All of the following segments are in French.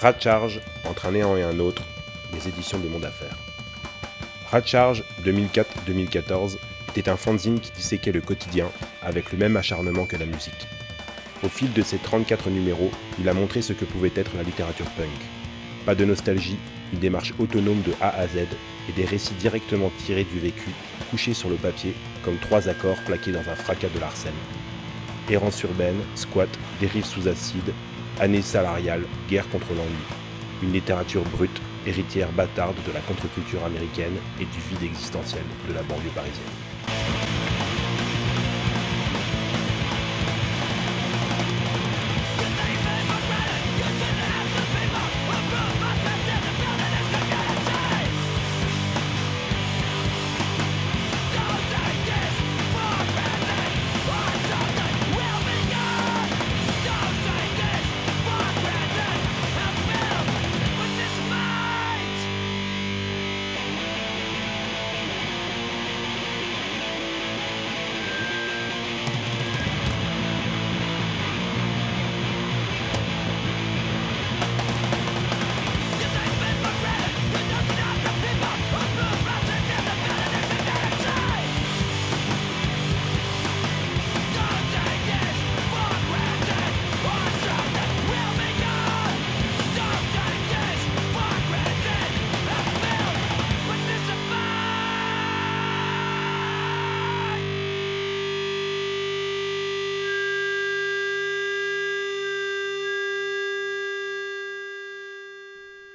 Ratcharge, entre un néant et un autre, les éditions des mondes affaires. Ratcharge 2004-2014 était un fanzine qui disséquait le quotidien avec le même acharnement que la musique. Au fil de ses 34 numéros, il a montré ce que pouvait être la littérature punk. Pas de nostalgie, une démarche autonome de A à Z et des récits directement tirés du vécu, couchés sur le papier comme trois accords plaqués dans un fracas de l'arsène. Errance urbaine, squat, dérive sous acide, année salariale, guerre contre l'ennui. Une littérature brute, héritière bâtarde de la contre-culture américaine et du vide existentiel de la banlieue parisienne.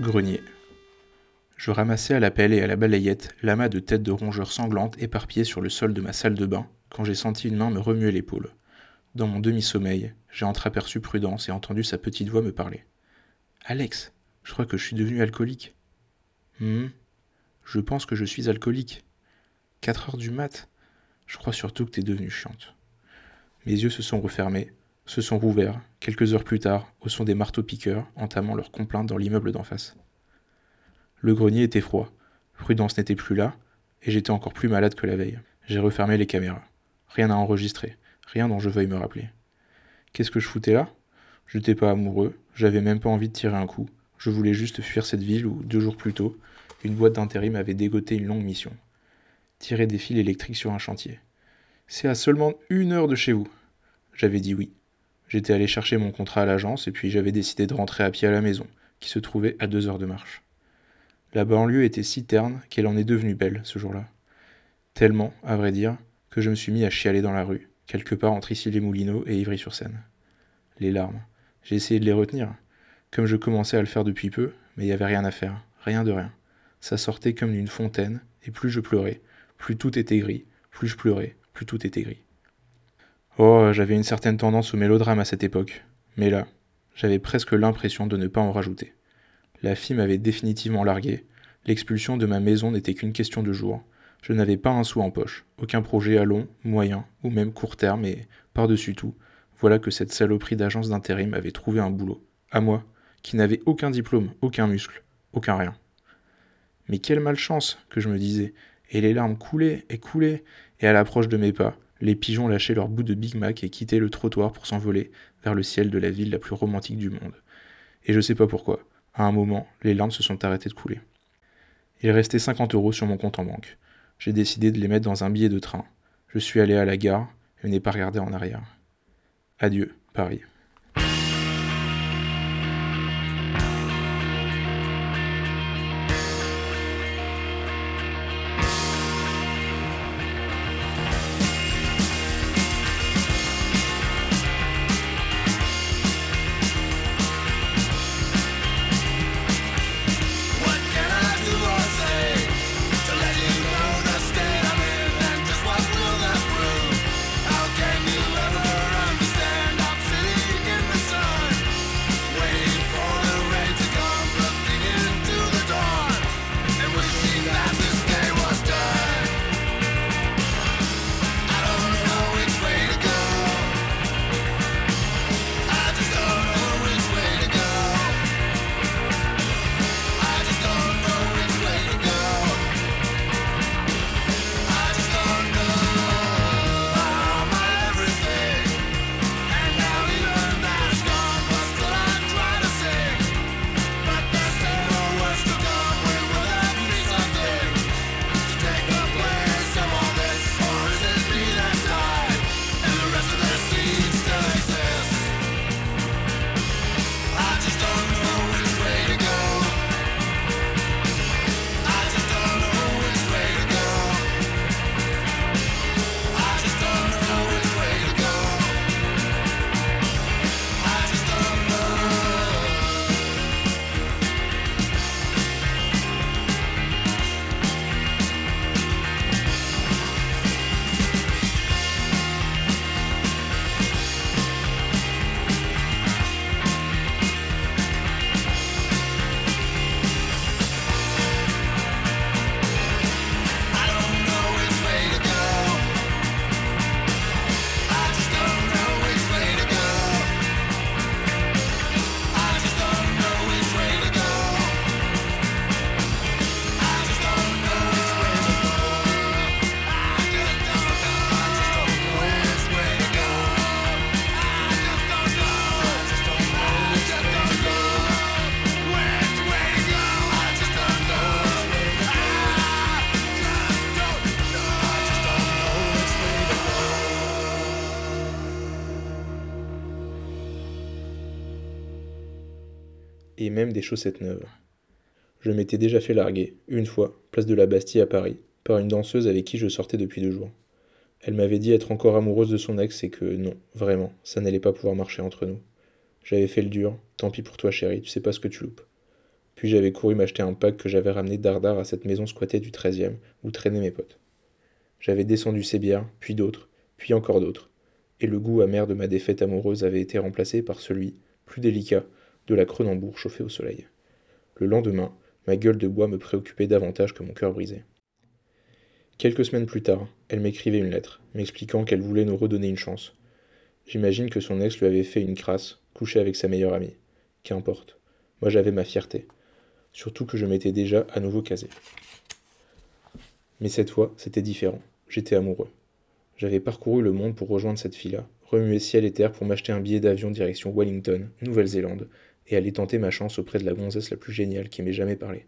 Grenier. Je ramassais à la pelle et à la balayette l'amas de têtes de rongeurs sanglantes éparpillées sur le sol de ma salle de bain quand j'ai senti une main me remuer l'épaule. Dans mon demi-sommeil, j'ai entreaperçu Prudence et entendu sa petite voix me parler. Alex, je crois que je suis devenu alcoolique. Hum, je pense que je suis alcoolique. 4 heures du mat Je crois surtout que t'es devenue chiante. Mes yeux se sont refermés, se sont rouverts, quelques heures plus tard, au son des marteaux-piqueurs entamant leur complainte dans l'immeuble d'en face. Le grenier était froid, Prudence n'était plus là, et j'étais encore plus malade que la veille. J'ai refermé les caméras. Rien à enregistrer, rien dont je veuille me rappeler. Qu'est-ce que je foutais là? Je n'étais pas amoureux, j'avais même pas envie de tirer un coup, je voulais juste fuir cette ville où, deux jours plus tôt, une boîte d'intérim avait dégoté une longue mission. Tirer des fils électriques sur un chantier. C'est à seulement une heure de chez vous. J'avais dit oui. J'étais allé chercher mon contrat à l'agence et puis j'avais décidé de rentrer à pied à la maison, qui se trouvait à deux heures de marche. La banlieue était si terne qu'elle en est devenue belle ce jour-là. Tellement, à vrai dire, que je me suis mis à chialer dans la rue, quelque part entre ici les Moulineaux et Ivry-sur-Seine. Les larmes. J'ai essayé de les retenir, comme je commençais à le faire depuis peu, mais il n'y avait rien à faire, rien de rien. Ça sortait comme d'une fontaine, et plus je pleurais, plus tout était gris, plus je pleurais, plus tout était gris. Oh, j'avais une certaine tendance au mélodrame à cette époque, mais là, j'avais presque l'impression de ne pas en rajouter. La fille m'avait définitivement largué, l'expulsion de ma maison n'était qu'une question de jours, je n'avais pas un sou en poche, aucun projet à long, moyen ou même court terme, et, par-dessus tout, voilà que cette saloperie d'agence d'intérim avait trouvé un boulot, à moi, qui n'avais aucun diplôme, aucun muscle, aucun rien. Mais quelle malchance, que je me disais, et les larmes coulaient et coulaient, et à l'approche de mes pas, les pigeons lâchaient leur bout de Big Mac et quittaient le trottoir pour s'envoler vers le ciel de la ville la plus romantique du monde. Et je sais pas pourquoi, à un moment, les larmes se sont arrêtées de couler. Il restait 50 euros sur mon compte en banque. J'ai décidé de les mettre dans un billet de train. Je suis allé à la gare et n'ai pas regardé en arrière. Adieu, Paris. Et même des chaussettes neuves. Je m'étais déjà fait larguer, une fois, place de la Bastille à Paris, par une danseuse avec qui je sortais depuis deux jours. Elle m'avait dit être encore amoureuse de son ex et que non, vraiment, ça n'allait pas pouvoir marcher entre nous. J'avais fait le dur, tant pis pour toi chérie, tu sais pas ce que tu loupes. Puis j'avais couru m'acheter un pack que j'avais ramené dardard à cette maison squattée du 13e, où traînaient mes potes. J'avais descendu ces bières, puis d'autres, puis encore d'autres, et le goût amer de ma défaite amoureuse avait été remplacé par celui, plus délicat, de la Cronenbourg chauffée au soleil. Le lendemain, ma gueule de bois me préoccupait davantage que mon cœur brisé. Quelques semaines plus tard, elle m'écrivait une lettre, m'expliquant qu'elle voulait nous redonner une chance. J'imagine que son ex lui avait fait une crasse, couché avec sa meilleure amie. Qu'importe. Moi j'avais ma fierté. Surtout que je m'étais déjà à nouveau casé. Mais cette fois, c'était différent. J'étais amoureux. J'avais parcouru le monde pour rejoindre cette fille-là, remuer ciel et terre pour m'acheter un billet d'avion direction Wellington, Nouvelle-Zélande, et aller tenter ma chance auprès de la gonzesse la plus géniale qui m'ait jamais parlé.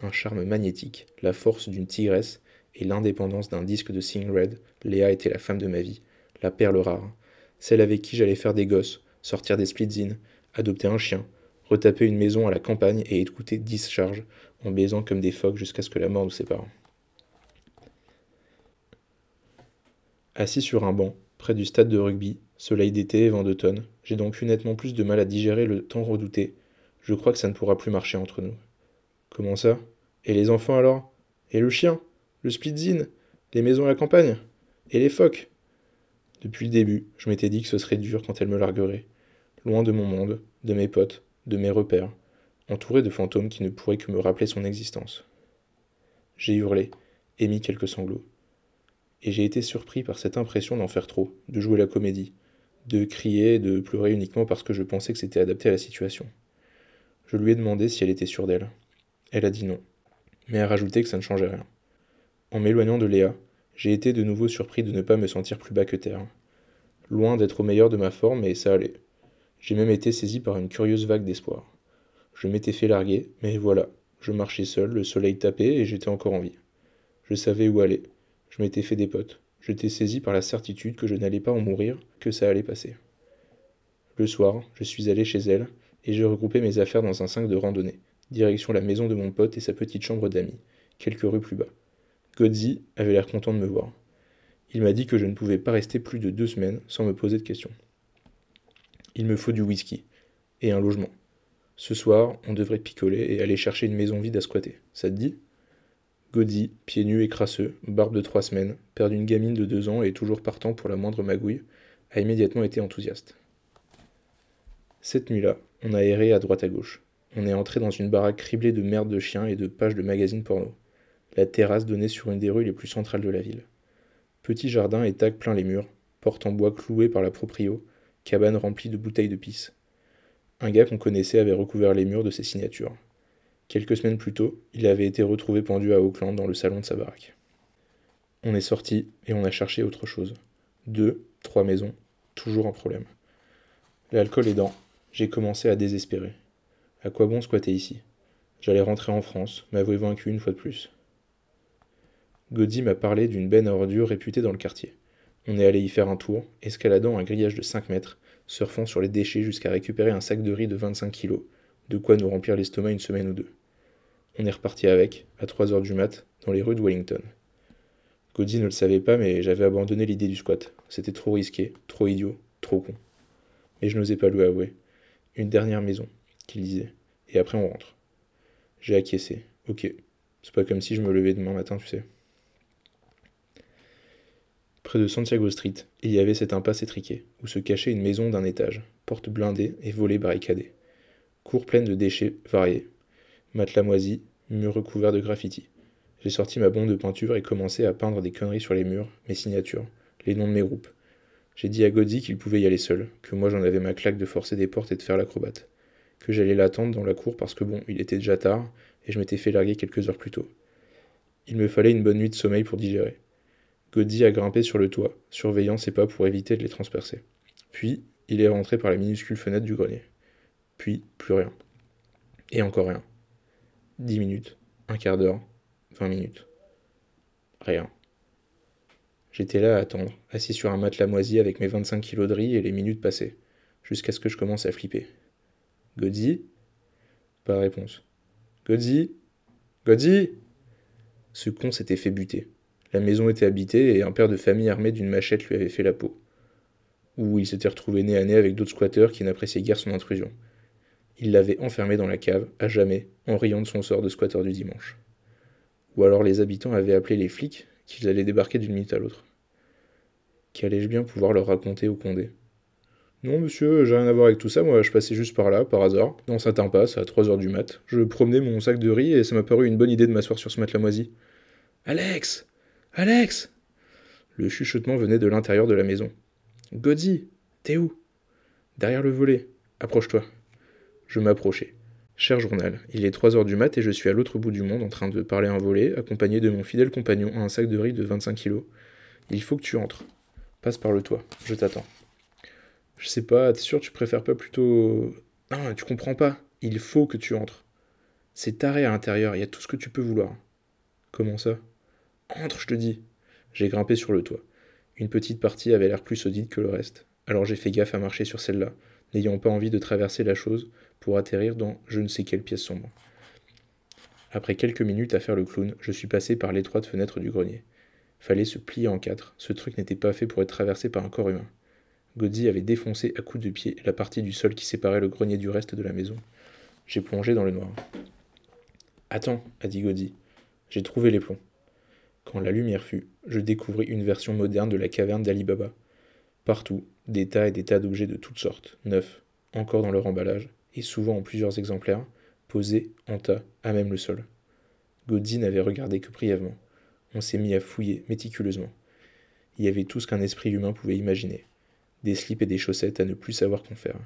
Un charme magnétique, la force d'une tigresse et l'indépendance d'un disque de Sing Red, Léa était la femme de ma vie, la perle rare, celle avec qui j'allais faire des gosses, sortir des splitzines, adopter un chien, retaper une maison à la campagne et écouter dix charges, en baisant comme des phoques jusqu'à ce que la mort nous sépare. Assis sur un banc, près du stade de rugby, soleil d'été et vent d'automne, j'ai donc eu nettement plus de mal à digérer le temps redouté. Je crois que ça ne pourra plus marcher entre nous. Comment ça? Et les enfants alors? Et le chien? Le splitzine Les maisons à la campagne? Et les phoques? Depuis le début, je m'étais dit que ce serait dur quand elle me larguerait. Loin de mon monde, de mes potes, de mes repères, entouré de fantômes qui ne pourraient que me rappeler son existence. J'ai hurlé, émis quelques sanglots et j'ai été surpris par cette impression d'en faire trop, de jouer la comédie, de crier de pleurer uniquement parce que je pensais que c'était adapté à la situation. Je lui ai demandé si elle était sûre d'elle. Elle a dit non, mais a rajouté que ça ne changeait rien. En m'éloignant de Léa, j'ai été de nouveau surpris de ne pas me sentir plus bas que terre. Loin d'être au meilleur de ma forme, et ça allait. J'ai même été saisi par une curieuse vague d'espoir. Je m'étais fait larguer, mais voilà, je marchais seul, le soleil tapait et j'étais encore en vie. Je savais où aller, je m'étais fait des potes. J'étais saisi par la certitude que je n'allais pas en mourir, que ça allait passer. Le soir, je suis allé chez elle, et j'ai regroupé mes affaires dans un 5 de randonnée, direction la maison de mon pote et sa petite chambre d'amis, quelques rues plus bas. Godzi avait l'air content de me voir. Il m'a dit que je ne pouvais pas rester plus de deux semaines sans me poser de questions. Il me faut du whisky et un logement. Ce soir, on devrait picoler et aller chercher une maison vide à squatter. Ça te dit? Goddy, pieds nus et crasseux, barbe de trois semaines, père d'une gamine de deux ans et toujours partant pour la moindre magouille, a immédiatement été enthousiaste. Cette nuit-là, on a erré à droite à gauche. On est entré dans une baraque criblée de merde de chiens et de pages de magazines porno. La terrasse donnait sur une des rues les plus centrales de la ville. Petit jardin et tag plein les murs, porte en bois clouée par la proprio, cabane remplie de bouteilles de pisse. Un gars qu'on connaissait avait recouvert les murs de ses signatures. Quelques semaines plus tôt, il avait été retrouvé pendu à Auckland dans le salon de sa baraque. On est sorti et on a cherché autre chose. Deux, trois maisons, toujours un problème. L'alcool aidant, j'ai commencé à désespérer. À quoi bon squatter ici? J'allais rentrer en France, m'avouer vaincu une fois de plus. Goddy m'a parlé d'une benne à ordures réputée dans le quartier. On est allé y faire un tour, escaladant un grillage de 5 mètres, surfant sur les déchets jusqu'à récupérer un sac de riz de 25 kilos, de quoi nous remplir l'estomac une semaine ou deux. On est reparti avec, à 3 heures du mat, dans les rues de Wellington. Goddy ne le savait pas, mais j'avais abandonné l'idée du squat. C'était trop risqué, trop idiot, trop con. Mais je n'osais pas lui avouer. Une dernière maison, qu'il disait. Et après on rentre. J'ai acquiescé. Ok. C'est pas comme si je me levais demain matin, tu sais. Près de Santiago Street, il y avait cette impasse étriquée, où se cachait une maison d'un étage, porte blindée et volets barricadés. Cour pleine de déchets variés. Matelas moisi, murs recouverts de graffiti. J'ai sorti ma bombe de peinture et commencé à peindre des conneries sur les murs, mes signatures, les noms de mes groupes. J'ai dit à Godzi qu'il pouvait y aller seul, que moi j'en avais ma claque de forcer des portes et de faire l'acrobate. Que j'allais l'attendre dans la cour parce que bon, il était déjà tard et je m'étais fait larguer quelques heures plus tôt. Il me fallait une bonne nuit de sommeil pour digérer. Godzi a grimpé sur le toit, surveillant ses pas pour éviter de les transpercer. Puis, il est rentré par la minuscule fenêtre du grenier. Puis, plus rien. Et encore rien. Dix minutes, un quart d'heure, vingt minutes. Rien. J'étais là à attendre, assis sur un matelas moisi avec mes 25 kilos de riz et les minutes passaient, jusqu'à ce que je commence à flipper. Godzi? Pas de réponse. Godzi? Godzi? Ce con s'était fait buter. La maison était habitée et un père de famille armé d'une machette lui avait fait la peau. Ou il s'était retrouvé nez à nez avec d'autres squatteurs qui n'appréciaient guère son intrusion. Il l'avait enfermé dans la cave, à jamais, en riant de son sort de squatteur du dimanche. Ou alors les habitants avaient appelé les flics, qu'ils allaient débarquer d'une minute à l'autre. Qu'allais-je bien pouvoir leur raconter au Condé? Non, monsieur, j'ai rien à voir avec tout ça, moi je passais juste par là, par hasard, dans cet impasse, à 3h du mat. Je promenais mon sac de riz et ça m'a paru une bonne idée de m'asseoir sur ce matelas moisi. Alex Alex Le chuchotement venait de l'intérieur de la maison. Godzi, t'es où? Derrière le volet. Approche-toi. Je m'approchai. Cher journal, il est 3 heures du mat et je suis à l'autre bout du monde en train de parler un volet, accompagné de mon fidèle compagnon à un sac de riz de 25 kilos. Il faut que tu entres. Passe par le toit, je t'attends. Je sais pas, t'es sûr tu préfères pas plutôt. Non, tu comprends pas. Il faut que tu entres. C'est taré à l'intérieur, il y a tout ce que tu peux vouloir. Comment ça? Entre, je te dis. J'ai grimpé sur le toit. Une petite partie avait l'air plus solide que le reste. Alors j'ai fait gaffe à marcher sur celle-là, n'ayant pas envie de traverser la chose pour atterrir dans je ne sais quelle pièce sombre. Après quelques minutes à faire le clown, je suis passé par l'étroite fenêtre du grenier. Fallait se plier en quatre, ce truc n'était pas fait pour être traversé par un corps humain. Godzi avait défoncé à coups de pied la partie du sol qui séparait le grenier du reste de la maison. J'ai plongé dans le noir. Attends, a dit Godzi. J'ai trouvé les plombs. Quand la lumière fut, je découvris une version moderne de la caverne d'Ali Baba. Partout, des tas et des tas d'objets de toutes sortes, neufs, encore dans leur emballage, et souvent en plusieurs exemplaires, posés en tas à même le sol. Godzi n'avait regardé que brièvement. On s'est mis à fouiller méticuleusement. Il y avait tout ce qu'un esprit humain pouvait imaginer. Des slips et des chaussettes à ne plus savoir qu'en faire.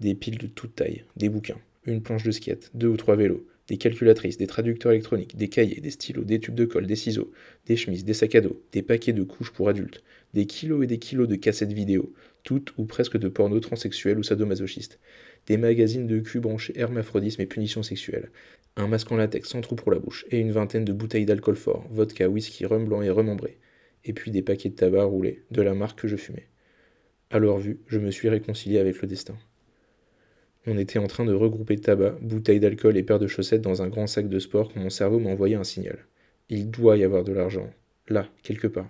Des piles de toute taille, des bouquins, une planche de skate, deux ou trois vélos, des calculatrices, des traducteurs électroniques, des cahiers, des stylos, des tubes de colle, des ciseaux, des chemises, des sacs à dos, des paquets de couches pour adultes, des kilos et des kilos de cassettes vidéo, toutes ou presque de porno transsexuel ou sadomasochiste, des magazines de cul branchés hermaphrodisme et punitions sexuelles, un masque en latex sans trou pour la bouche, et une vingtaine de bouteilles d'alcool fort, vodka, whisky, rhum blanc et remembré, et puis des paquets de tabac roulés, de la marque que je fumais. À leur vue, je me suis réconcilié avec le destin. On était en train de regrouper tabac, bouteilles d'alcool et paires de chaussettes dans un grand sac de sport quand mon cerveau m'a envoyé un signal. Il doit y avoir de l'argent. Là, quelque part.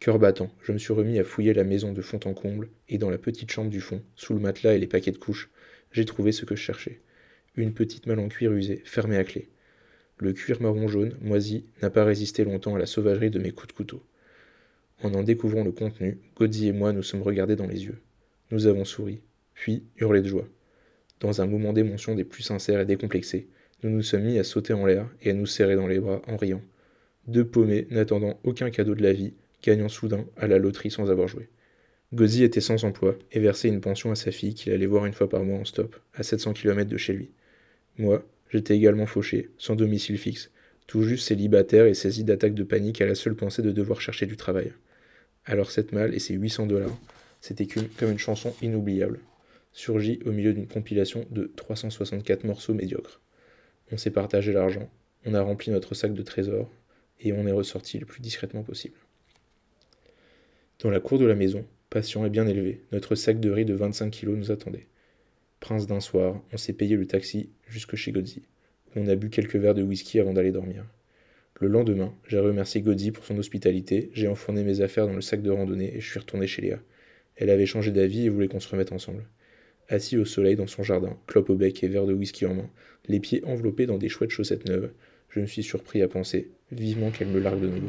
Cœur battant, je me suis remis à fouiller la maison de fond en comble, et dans la petite chambre du fond, sous le matelas et les paquets de couches, j'ai trouvé ce que je cherchais. Une petite malle en cuir usé, fermée à clé. Le cuir marron jaune, moisi, n'a pas résisté longtemps à la sauvagerie de mes coups de couteau. En en découvrant le contenu, Godzi et moi nous sommes regardés dans les yeux. Nous avons souri, puis hurlé de joie. Dans un mouvement d'émotion des plus sincères et décomplexés, nous nous sommes mis à sauter en l'air et à nous serrer dans les bras en riant. Deux paumés n'attendant aucun cadeau de la vie, gagnant soudain à la loterie sans avoir joué. Gozi était sans emploi et versait une pension à sa fille qu'il allait voir une fois par mois en stop, à 700 km de chez lui. Moi, j'étais également fauché, sans domicile fixe, tout juste célibataire et saisi d'attaques de panique à la seule pensée de devoir chercher du travail. Alors cette malle et ses 800 dollars, c'était comme une chanson inoubliable, surgit au milieu d'une compilation de 364 morceaux médiocres. On s'est partagé l'argent, on a rempli notre sac de trésors, et on est ressorti le plus discrètement possible. Dans la cour de la maison, patient et bien élevé, notre sac de riz de 25 kilos nous attendait. Prince d'un soir, on s'est payé le taxi jusque chez Godzi, où on a bu quelques verres de whisky avant d'aller dormir. Le lendemain, j'ai remercié Godzi pour son hospitalité, j'ai enfourné mes affaires dans le sac de randonnée et je suis retourné chez Léa. Elle avait changé d'avis et voulait qu'on se remette ensemble. Assis au soleil dans son jardin, clope au bec et verre de whisky en main, les pieds enveloppés dans des chouettes chaussettes neuves, je me suis surpris à penser, vivement qu'elle me largue de nouveau.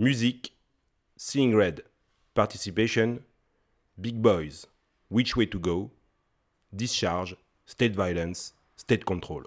Musique, Seeing Red, Participation, Big Boys, Which Way to Go, Discharge, State Violence, State Control.